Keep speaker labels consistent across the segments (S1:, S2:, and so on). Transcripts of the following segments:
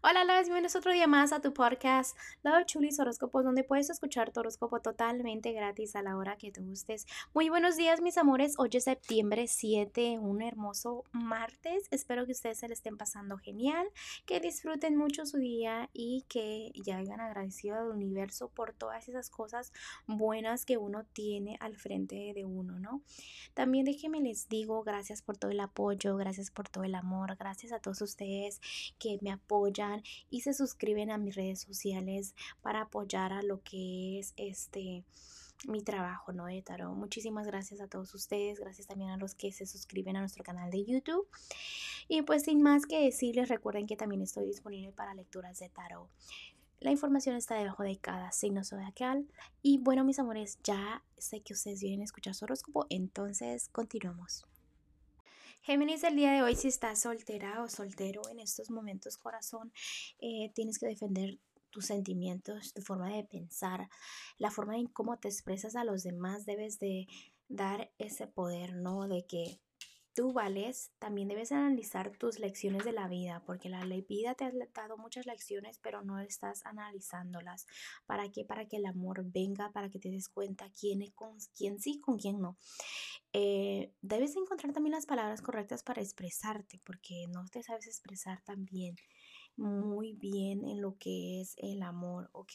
S1: Hola, Loves, bienvenidos otro día más a tu podcast Love Chulis Horóscopos, donde puedes escuchar tu horóscopo totalmente gratis a la hora que te gustes. Muy buenos días, mis amores. Hoy es septiembre 7, un hermoso martes. Espero que ustedes se le estén pasando genial, que disfruten mucho su día y que ya hayan agradecido al universo por todas esas cosas buenas que uno tiene al frente de uno, ¿no? También déjenme les digo gracias por todo el apoyo, gracias por todo el amor, gracias a todos ustedes que me apoyan y se suscriben a mis redes sociales para apoyar a lo que es este mi trabajo, ¿no? De tarot. Muchísimas gracias a todos ustedes, gracias también a los que se suscriben a nuestro canal de YouTube. Y pues sin más que decirles, recuerden que también estoy disponible para lecturas de tarot. La información está debajo de cada signo zodiacal. Y bueno, mis amores, ya sé que ustedes vienen a escuchar su horóscopo, entonces continuamos. Géminis, el día de hoy, si estás soltera o soltero en estos momentos, corazón, eh, tienes que defender tus sentimientos, tu forma de pensar, la forma en cómo te expresas a los demás, debes de dar ese poder, ¿no? De que tú vales, también debes analizar tus lecciones de la vida, porque la vida te ha dado muchas lecciones, pero no estás analizándolas. ¿Para qué? Para que el amor venga, para que te des cuenta quién, es quién sí, con quién no. Eh, debes encontrar también las palabras correctas para expresarte, porque no te sabes expresar tan bien muy bien en lo que es el amor, ¿ok?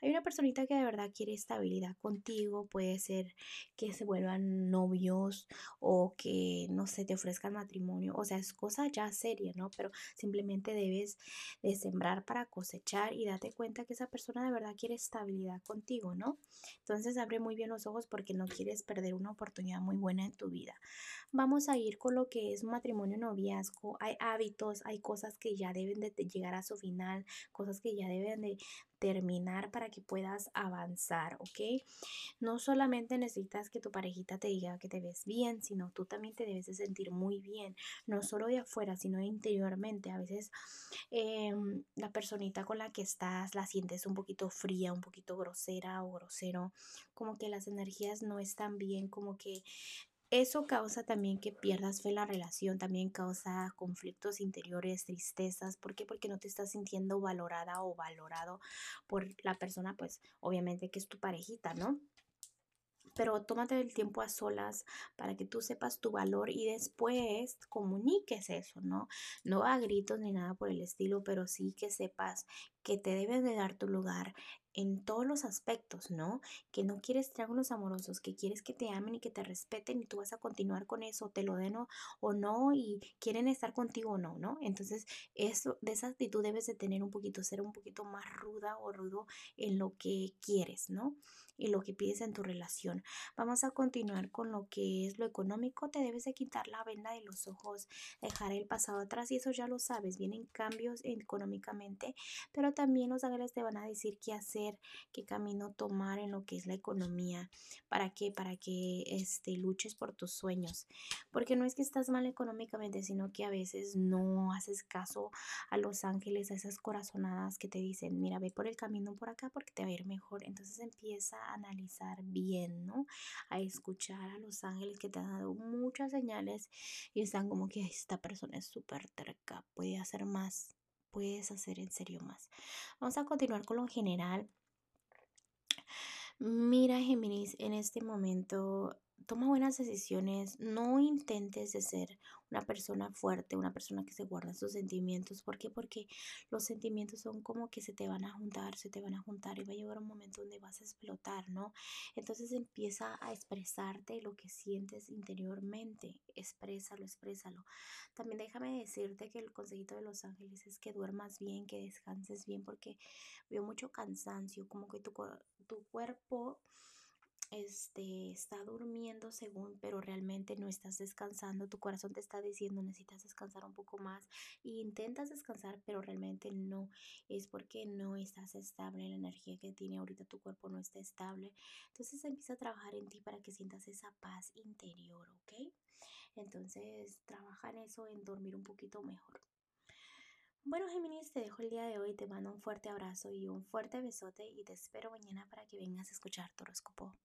S1: Hay una personita que de verdad quiere estabilidad contigo, puede ser que se vuelvan novios o que, no sé, te ofrezcan matrimonio, o sea, es cosa ya seria, ¿no? Pero simplemente debes de sembrar para cosechar y date cuenta que esa persona de verdad quiere estabilidad contigo, ¿no? Entonces abre muy bien los ojos porque no quieres perder una oportunidad muy buena en tu vida. Vamos a ir con lo que es matrimonio, noviazgo, hay hábitos, hay cosas que ya deben de llegar a su final, cosas que ya deben de terminar para que puedas avanzar, ¿ok? No solamente necesitas que tu parejita te diga que te ves bien, sino tú también te debes de sentir muy bien, no solo de afuera, sino interiormente. A veces em, la personita con la que estás la sientes un poquito fría, un poquito grosera o grosero, como que las energías no están bien, como que eso causa también que pierdas fe en la relación, también causa conflictos interiores, tristezas. ¿Por qué? Porque no te estás sintiendo valorada o valorado por la persona, pues obviamente que es tu parejita, ¿no? pero tómate el tiempo a solas para que tú sepas tu valor y después comuniques eso, ¿no? No a gritos ni nada por el estilo, pero sí que sepas que te debes de dar tu lugar en todos los aspectos, ¿no? Que no quieres triángulos amorosos, que quieres que te amen y que te respeten y tú vas a continuar con eso, te lo den o, no y quieren estar contigo o no, ¿no? Entonces, eso, de esa actitud debes de tener un poquito, ser un poquito más ruda o rudo en lo que quieres, ¿no? Y lo que pides en tu relación. Vamos a continuar con lo que es lo económico, te debes de quitar la venda de los ojos, dejar el pasado atrás y eso ya lo sabes, vienen cambios económicamente, pero también los ángeles te van a decir qué hacer, qué camino tomar en lo que es la economía. ¿Para qué? Para que este, luches por tus sueños. Porque no es que estás mal económicamente, sino que a veces no haces caso a los ángeles, a esas corazonadas que te dicen, mira, ve por el camino por acá porque te va a ir mejor. Entonces empieza a analizar bien, ¿no? A escuchar a los ángeles que te han dado muchas señales y están como que esta persona es súper terca, puede hacer más puedes hacer en serio más. Vamos a continuar con lo general. Mira, Géminis, en este momento toma buenas decisiones, no intentes de ser una persona fuerte, una persona que se guarda sus sentimientos. ¿Por qué? Porque los sentimientos son como que se te van a juntar, se te van a juntar y va a llegar un momento donde vas a explotar, ¿no? Entonces empieza a expresarte lo que sientes interiormente, exprésalo, exprésalo. También déjame decirte que el consejito de los ángeles es que duermas bien, que descanses bien, porque veo mucho cansancio, como que tu, tu cuerpo este, está durmiendo según, pero realmente no estás descansando, tu corazón te está diciendo necesitas descansar un poco más e intentas descansar, pero realmente no, es porque no estás estable, la energía que tiene ahorita tu cuerpo no está estable, entonces empieza a trabajar en ti para que sientas esa paz interior, ¿ok? Entonces trabaja en eso, en dormir un poquito mejor. Bueno, Géminis, te dejo el día de hoy, te mando un fuerte abrazo y un fuerte besote y te espero mañana para que vengas a escuchar tu horóscopo.